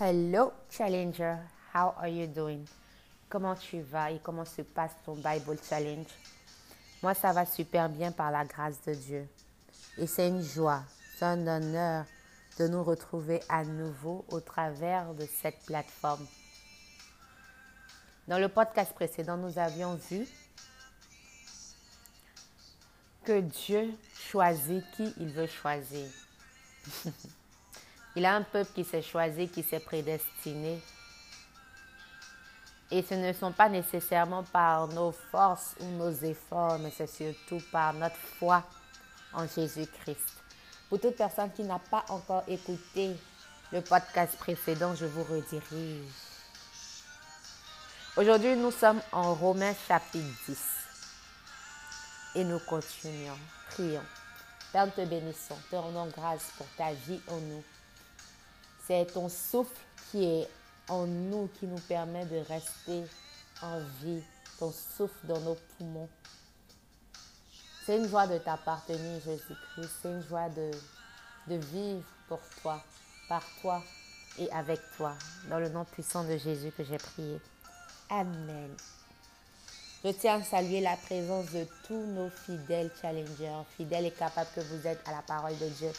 Hello Challenger, how are you doing? Comment tu vas et comment se passe ton Bible Challenge? Moi, ça va super bien par la grâce de Dieu. Et c'est une joie, c'est un honneur de nous retrouver à nouveau au travers de cette plateforme. Dans le podcast précédent, nous avions vu que Dieu choisit qui il veut choisir. il a un peuple qui s'est choisi, qui s'est prédestiné. Et ce ne sont pas nécessairement par nos forces ou nos efforts, mais c'est surtout par notre foi en Jésus-Christ. Pour toute personne qui n'a pas encore écouté le podcast précédent, je vous redirige. Aujourd'hui, nous sommes en Romains chapitre 10. Et nous continuons. Prions. Père, te bénissons. Te rendons grâce pour ta vie en nous. C'est ton souffle qui est en nous qui nous permet de rester en vie. Ton souffle dans nos poumons. C'est une joie de t'appartenir, Jésus-Christ. C'est une joie de, vivre pour toi, par toi et avec toi. Dans le nom puissant de Jésus que j'ai prié. Amen. Je tiens à saluer la présence de tous nos fidèles challengers, fidèles et capables que vous êtes à la parole de Dieu,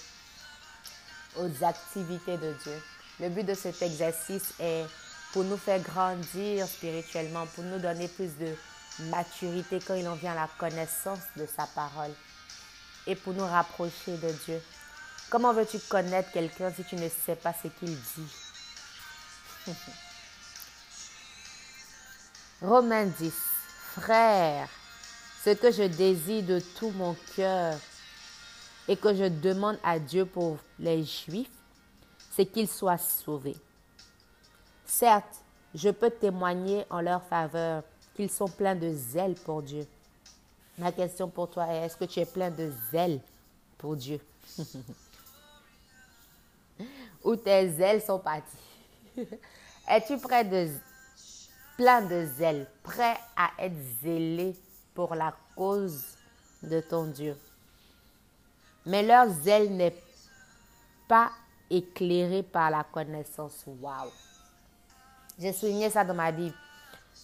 aux activités de Dieu. Le but de cet exercice est pour nous faire grandir spirituellement, pour nous donner plus de maturité quand il en vient à la connaissance de sa parole et pour nous rapprocher de Dieu. Comment veux-tu connaître quelqu'un si tu ne sais pas ce qu'il dit? Romains 10. Frère, ce que je désire de tout mon cœur et que je demande à Dieu pour les Juifs, c'est qu'ils soient sauvés. Certes, je peux témoigner en leur faveur qu'ils sont pleins de zèle pour Dieu. Ma question pour toi est, est-ce que tu es plein de zèle pour Dieu? Ou tes ailes sont parties Es-tu plein de zèle, prêt à être zélé pour la cause de ton Dieu? Mais leur zèle n'est pas éclairé par la connaissance. Waouh! J'ai souligné ça dans ma Bible.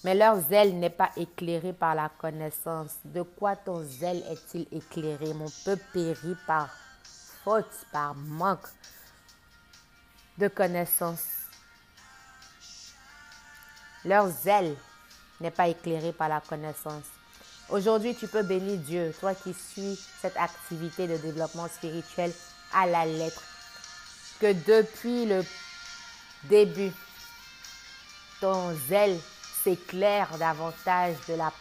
Mais leur zèle n'est pas éclairé par la connaissance. De quoi ton zèle est-il éclairé? Mon peuple périt par faute, par manque de connaissance. Leur zèle n'est pas éclairé par la connaissance. Aujourd'hui, tu peux bénir Dieu, toi qui suis cette activité de développement spirituel à la lettre. Que depuis le début, ton zèle s'éclaire davantage de la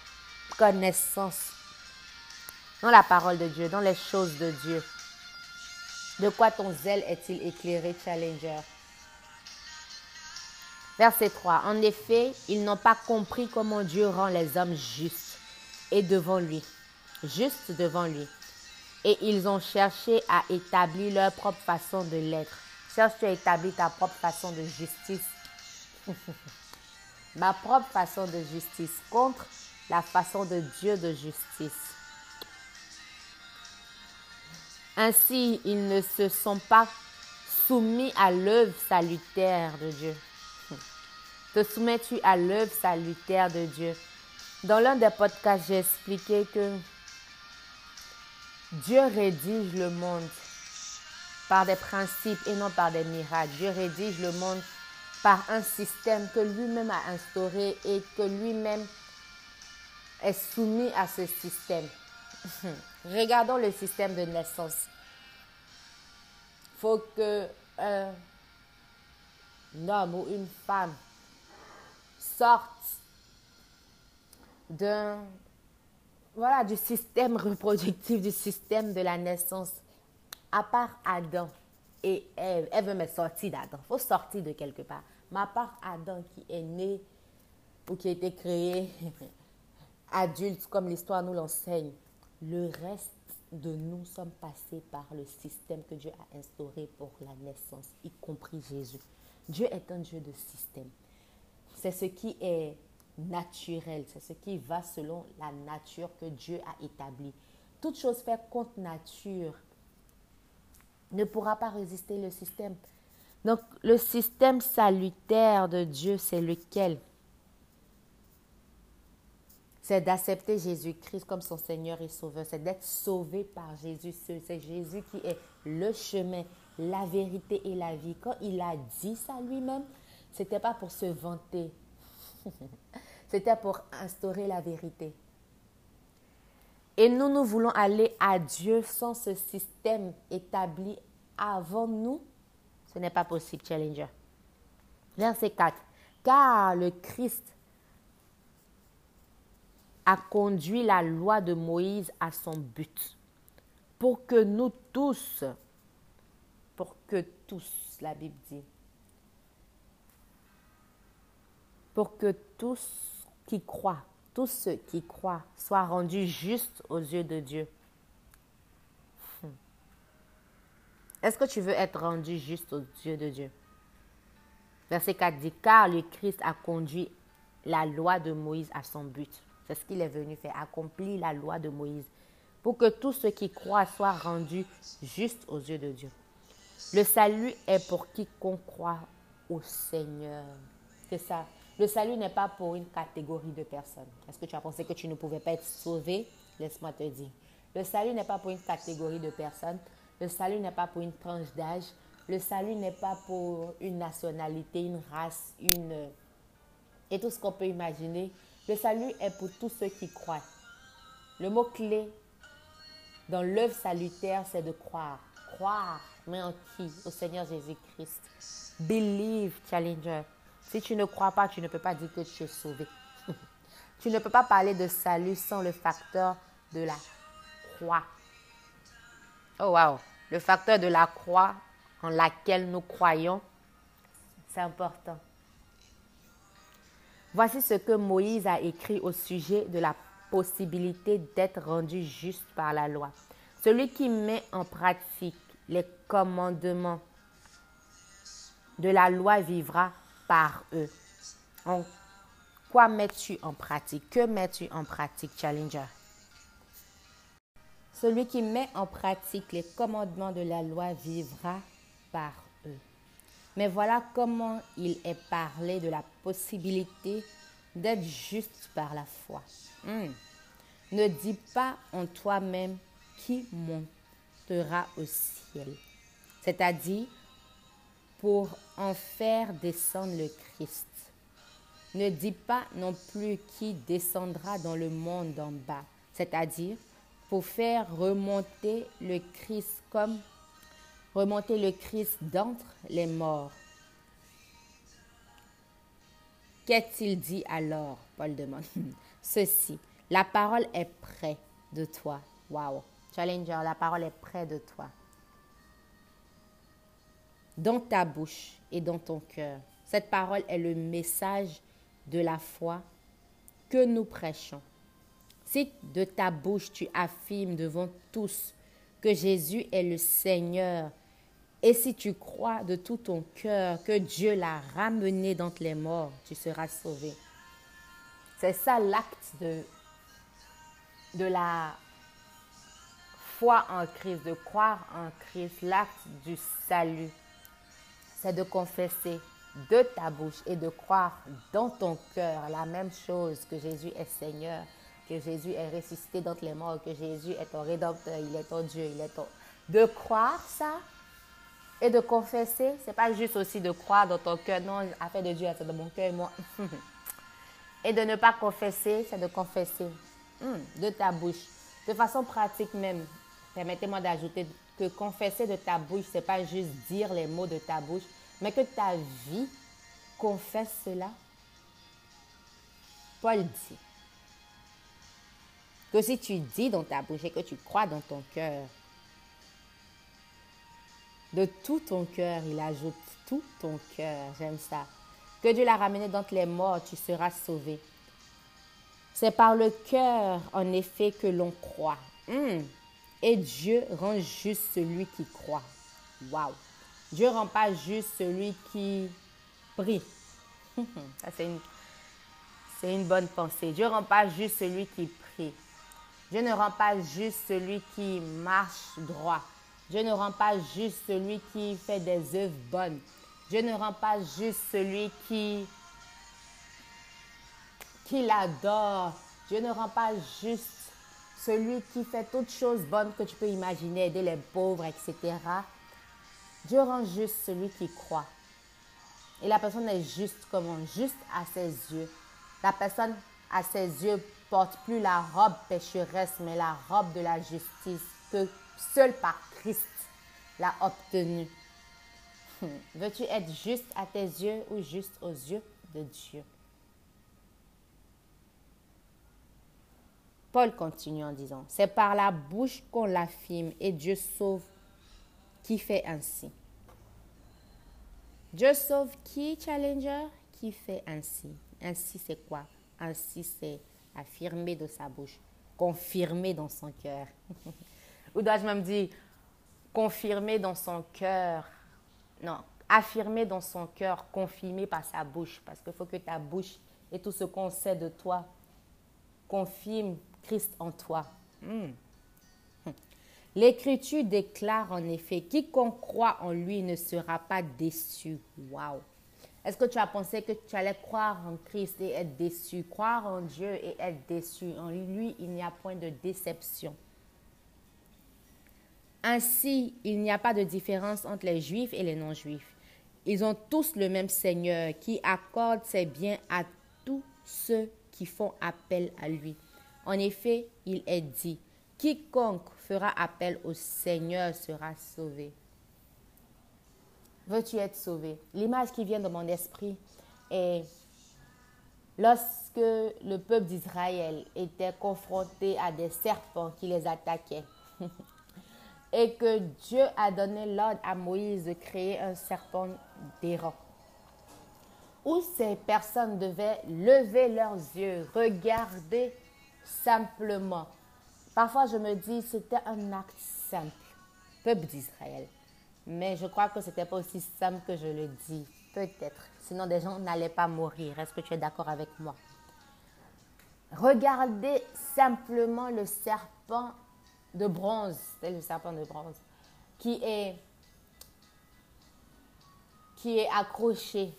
connaissance dans la parole de Dieu, dans les choses de Dieu. De quoi ton zèle est-il éclairé, Challenger? Verset 3. En effet, ils n'ont pas compris comment Dieu rend les hommes justes devant lui, justes devant lui. Et ils ont cherché à établir leur propre façon de l'être. Cherche-tu à établir ta propre façon de justice. Ma propre façon de justice contre la façon de Dieu de justice. Ainsi, ils ne se sont pas soumis à l'œuvre salutaire de Dieu. Te soumets-tu à l'œuvre salutaire de Dieu? Dans l'un des podcasts, j'ai expliqué que Dieu rédige le monde par des principes et non par des miracles. Dieu rédige le monde par un système que lui-même a instauré et que lui-même est soumis à ce système. Regardons le système de naissance. Il faut que un homme ou une femme sortent voilà du système reproductif, du système de la naissance. À part Adam et Ève, Ève veut me sortir d'Adam. Faut sortir de quelque part. Mais à part Adam qui est né ou qui a été créé adulte, comme l'histoire nous l'enseigne, le reste de nous sommes passés par le système que Dieu a instauré pour la naissance, y compris Jésus. Dieu est un Dieu de système. C'est ce qui est naturel, c'est ce qui va selon la nature que Dieu a établie. Toute chose faite contre nature ne pourra pas résister le système. Donc, le système salutaire de Dieu, c'est lequel? C'est d'accepter Jésus-Christ comme son Seigneur et Sauveur. C'est d'être sauvé par Jésus. C'est Jésus qui est le chemin, la vérité et la vie. Quand il a dit ça lui-même, c'était pas pour se vanter. C'était pour instaurer la vérité. Et nous, nous voulons aller à Dieu sans ce système établi avant nous. Ce n'est pas possible, Challenger. Verset 4. Car le Christ a conduit la loi de Moïse à son but. Pour que nous tous, pour que tous, la Bible dit, pour que tous qui croient, tous ceux qui croient soient rendus justes aux yeux de Dieu. Hmm. Est-ce que tu veux être rendu juste aux yeux de Dieu? Verset 4 dit, car le Christ a conduit la loi de Moïse à son but. C'est ce qu'il est venu faire, accomplir la loi de Moïse, pour que tous ceux qui croient soient rendus justes aux yeux de Dieu. Le salut est pour quiconque croit au Seigneur. C'est ça. Le salut n'est pas pour une catégorie de personnes. Est-ce que tu as pensé que tu ne pouvais pas être sauvé Laisse-moi te dire. Le salut n'est pas pour une catégorie de personnes. Le salut n'est pas pour une tranche d'âge. Le salut n'est pas pour une nationalité, une race, une... Et tout ce qu'on peut imaginer. Le salut est pour tous ceux qui croient. Le mot-clé dans l'œuvre salutaire, c'est de croire. Croire, mais en qui? Au Seigneur Jésus-Christ. Believe, Challenger. Si tu ne crois pas, tu ne peux pas dire que tu es sauvé. tu ne peux pas parler de salut sans le facteur de la croix. Oh wow, le facteur de la croix en laquelle nous croyons, c'est important. Voici ce que Moïse a écrit au sujet de la possibilité d'être rendu juste par la loi. Celui qui met en pratique les commandements de la loi vivra par eux. Quoi mets-tu en pratique? Que mets-tu en pratique, Challenger? Celui qui met en pratique les commandements de la loi vivra par eux. Mais voilà comment il est parlé de la possibilité d'être juste par la foi. Hmm. Ne dis pas en toi-même qui montera au ciel. C'est-à-dire, pour en faire descendre le Christ. Ne dis pas non plus qui descendra dans le monde d'en bas, c'est-à-dire pour faire remonter le Christ comme remonter le Christ d'entre les morts. Qu'est-il dit alors Paul demande. Ceci, la parole est près de toi. Wow. Challenger, la parole est près de toi dans ta bouche et dans ton cœur. Cette parole est le message de la foi que nous prêchons. Si de ta bouche tu affirmes devant tous que Jésus est le Seigneur, et si tu crois de tout ton cœur que Dieu l'a ramené d'entre les morts, tu seras sauvé. C'est ça l'acte de, de la foi en Christ, de croire en Christ, l'acte du salut c'est de confesser de ta bouche et de croire dans ton cœur la même chose que Jésus est Seigneur, que Jésus est ressuscité d'entre les morts, que Jésus est ton rédempteur, il est ton Dieu, il est ton... De croire ça et de confesser, c'est pas juste aussi de croire dans ton cœur, non, affaire de Dieu, c'est dans mon cœur et moi. et de ne pas confesser, c'est de confesser hmm, de ta bouche. De façon pratique même, permettez-moi d'ajouter que confesser de ta bouche, c'est pas juste dire les mots de ta bouche, mais que ta vie confesse cela. Paul dit que si tu dis dans ta bouche et que tu crois dans ton cœur, de tout ton cœur, il ajoute tout ton cœur, j'aime ça, que Dieu l'a ramené d'entre les morts, tu seras sauvé. C'est par le cœur, en effet, que l'on croit. Hmm. Et Dieu rend juste celui qui croit. Waouh! Dieu rend pas juste celui qui prie. Ça, c'est une, bonne pensée. Dieu rend pas juste celui qui prie. Dieu ne rend pas juste celui qui marche droit. Dieu ne rend pas juste celui qui fait des œuvres bonnes. Dieu ne rend pas juste celui qui, qui l'adore. Dieu ne rend pas juste celui qui fait toutes choses bonnes que tu peux imaginer, aider les pauvres, etc. Dieu rend juste celui qui croit. Et la personne est juste comment Juste à ses yeux. La personne à ses yeux porte plus la robe pécheresse, mais la robe de la justice que seul par Christ l'a obtenue. Veux-tu être juste à tes yeux ou juste aux yeux de Dieu? Paul continue en disant, c'est par la bouche qu'on l'affirme et Dieu sauve qui fait ainsi. Dieu sauve qui, Challenger? Qui fait ainsi. Ainsi, c'est quoi? Ainsi, c'est affirmer de sa bouche, confirmer dans son cœur. Ou dois-je même dire confirmer dans son cœur Non, affirmer dans son cœur, confirmer par sa bouche. Parce qu'il faut que ta bouche et tout ce qu'on sait de toi confirme Christ en toi. Hmm. L'Écriture déclare en effet, quiconque croit en lui ne sera pas déçu. Waouh! Est-ce que tu as pensé que tu allais croire en Christ et être déçu? Croire en Dieu et être déçu. En lui, il n'y a point de déception. Ainsi, il n'y a pas de différence entre les juifs et les non-juifs. Ils ont tous le même Seigneur qui accorde ses biens à tous ceux qui font appel à lui. En effet, il est dit, quiconque fera appel au Seigneur sera sauvé. Veux-tu être sauvé? L'image qui vient de mon esprit est lorsque le peuple d'Israël était confronté à des serpents qui les attaquaient et que Dieu a donné l'ordre à Moïse de créer un serpent d'érant où ces personnes devaient lever leurs yeux, regarder simplement Parfois, je me dis, c'était un acte simple, peuple d'Israël. Mais je crois que ce n'était pas aussi simple que je le dis. Peut-être. Sinon, des gens n'allaient pas mourir. Est-ce que tu es d'accord avec moi? Regardez simplement le serpent de bronze. C'est le serpent de bronze. Qui est, qui est accroché.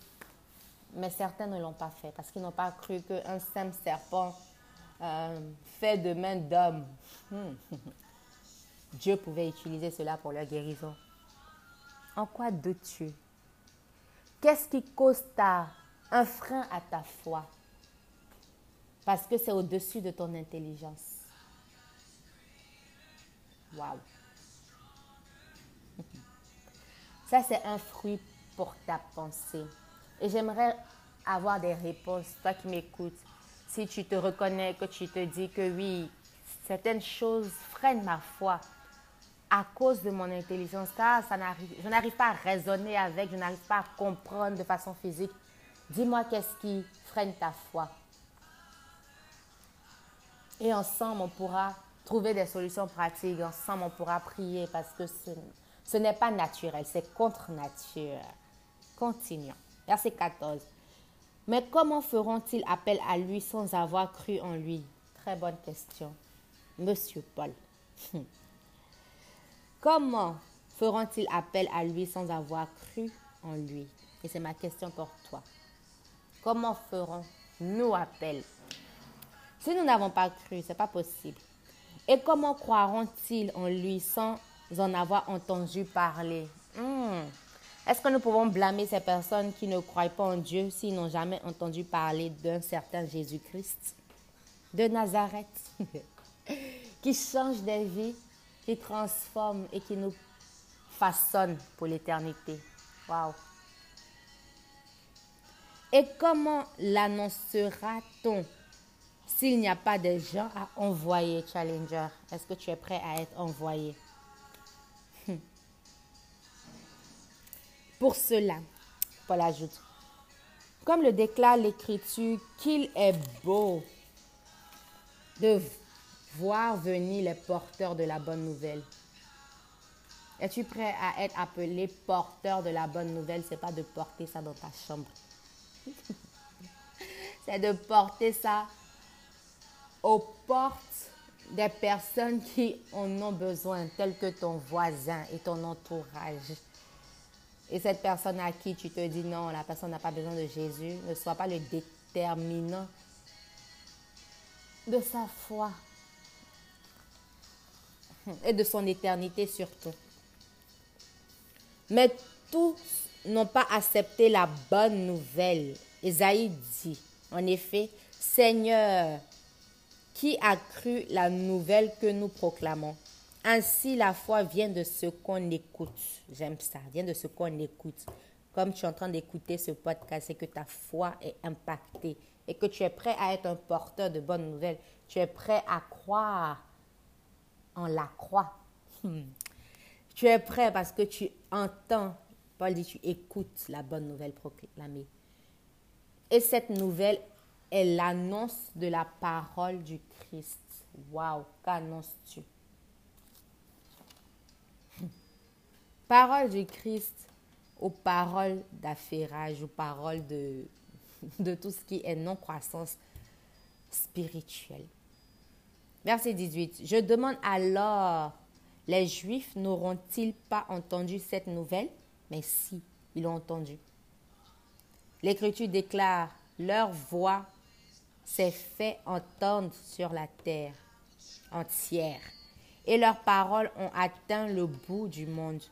Mais certains ne l'ont pas fait parce qu'ils n'ont pas cru qu'un simple serpent euh, fait de main d'homme. Hmm. Dieu pouvait utiliser cela pour leur guérison. En quoi doutes-tu? Qu'est-ce qui cause ta, un frein à ta foi? Parce que c'est au-dessus de ton intelligence. Waouh Ça, c'est un fruit pour ta pensée. Et j'aimerais avoir des réponses, toi qui m'écoutes si tu te reconnais, que tu te dis que oui, certaines choses freinent ma foi à cause de mon intelligence, car ça je n'arrive pas à raisonner avec, je n'arrive pas à comprendre de façon physique. Dis-moi qu'est-ce qui freine ta foi. Et ensemble, on pourra trouver des solutions pratiques. Ensemble, on pourra prier parce que ce, n'est pas naturel, c'est contre nature. Continuons. Verset 14. Mais comment feront-ils appel à lui sans avoir cru en lui? Très bonne question. Monsieur Paul. comment feront-ils appel à lui sans avoir cru en lui? Et c'est ma question pour toi. Comment ferons-nous appel? Si nous n'avons pas cru, ce n'est pas possible. Et comment croiront-ils en lui sans en avoir entendu parler? Hmm. Est-ce que nous pouvons blâmer ces personnes qui ne croient pas en Dieu s'ils n'ont jamais entendu parler d'un certain Jésus-Christ de Nazareth qui change des vies, qui transforme et qui nous façonne pour l'éternité? Waouh! Et comment l'annoncera-t-on s'il n'y a pas de gens à envoyer, Challenger? Est-ce que tu es prêt à être envoyé? Pour cela, Paul ajoute, comme le déclare l'Écriture, qu'il est beau de voir venir les porteurs de la bonne nouvelle. Es-tu prêt à être appelé porteur de la bonne nouvelle? Ce n'est pas de porter ça dans ta chambre. C'est de porter ça aux portes des personnes qui en ont besoin, telles que ton voisin et ton entourage. Et cette personne à qui tu te dis non, la personne n'a pas besoin de Jésus, ne sois pas le déterminant de sa foi et de son éternité surtout. Mais tous n'ont pas accepté la bonne nouvelle. Esaïe dit, en effet, Seigneur, qui a cru la nouvelle que nous proclamons? Ainsi, la foi vient de ce qu'on écoute. J'aime ça, vient de ce qu'on écoute. Comme tu es en train d'écouter ce podcast et que ta foi est impactée et que tu es prêt à être un porteur de bonnes nouvelles, tu es prêt à croire en la croix. Tu es prêt parce que tu entends, Paul dit, tu écoutes la bonne nouvelle proclamée. Et cette nouvelle est l'annonce de la parole du Christ. Waouh, qu'annonces-tu? Parole du Christ aux paroles d'affairage, aux paroles de, tout ce qui est non-croissance spirituelle. Verset 18. Je demande alors, les Juifs n'auront-ils pas entendu cette nouvelle? Mais si, ils l'ont entendu. L'Écriture déclare, leur voix s'est fait entendre sur la terre entière et leurs paroles ont atteint le bout du monde.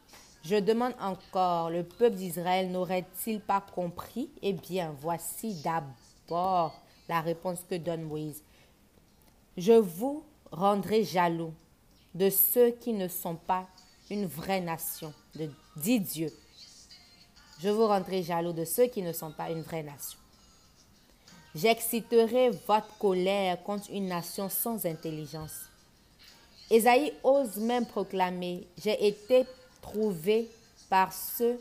Je demande encore, le peuple d'Israël n'aurait-il pas compris? Eh bien, voici d'abord la réponse que donne Moïse. Je vous rendrai jaloux de ceux qui ne sont pas une vraie nation, de, dit Dieu. Je vous rendrai jaloux de ceux qui ne sont pas une vraie nation. J'exciterai votre colère contre une nation sans intelligence. Esaïe ose même proclamer, j'ai été trouvé par ceux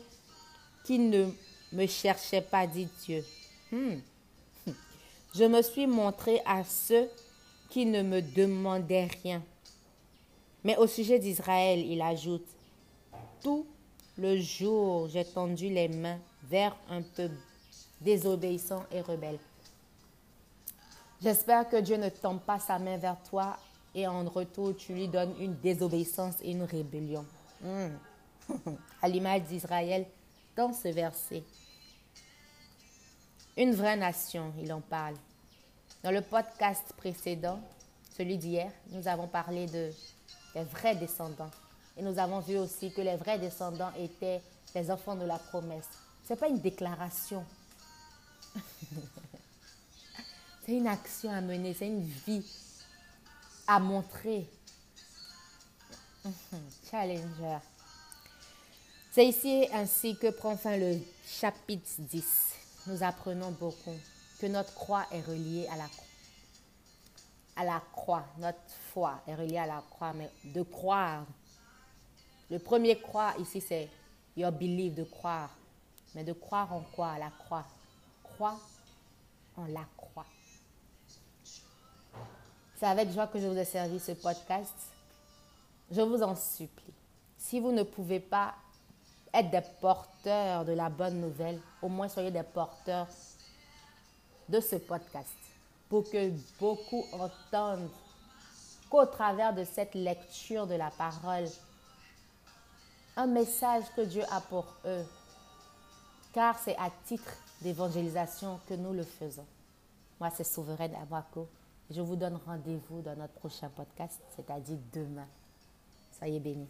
qui ne me cherchaient pas, dit Dieu. Hmm. Je me suis montré à ceux qui ne me demandaient rien. Mais au sujet d'Israël, il ajoute, tout le jour j'ai tendu les mains vers un peuple désobéissant et rebelle. J'espère que Dieu ne tend pas sa main vers toi et en retour tu lui donnes une désobéissance et une rébellion. Hmm. à l'image d'Israël dans ce verset. Une vraie nation, il en parle. Dans le podcast précédent, celui d'hier, nous avons parlé de, des vrais descendants. Et nous avons vu aussi que les vrais descendants étaient les enfants de la promesse. Ce n'est pas une déclaration. c'est une action à mener, c'est une vie à montrer. Challenger. C'est ici ainsi que prend fin le chapitre 10. Nous apprenons beaucoup que notre croix est reliée à la, à la croix. Notre foi est reliée à la croix, mais de croire. Le premier croire ici, c'est your belief, de croire. Mais de croire en quoi? À la croix. Croire en la croix. C'est avec joie que je vous ai servi ce podcast. Je vous en supplie. Si vous ne pouvez pas être des porteurs de la bonne nouvelle, au moins soyez des porteurs de ce podcast pour que beaucoup entendent qu'au travers de cette lecture de la parole, un message que Dieu a pour eux, car c'est à titre d'évangélisation que nous le faisons. Moi, c'est Souveraine Abako. Je vous donne rendez-vous dans notre prochain podcast, c'est-à-dire demain. Soyez bénis.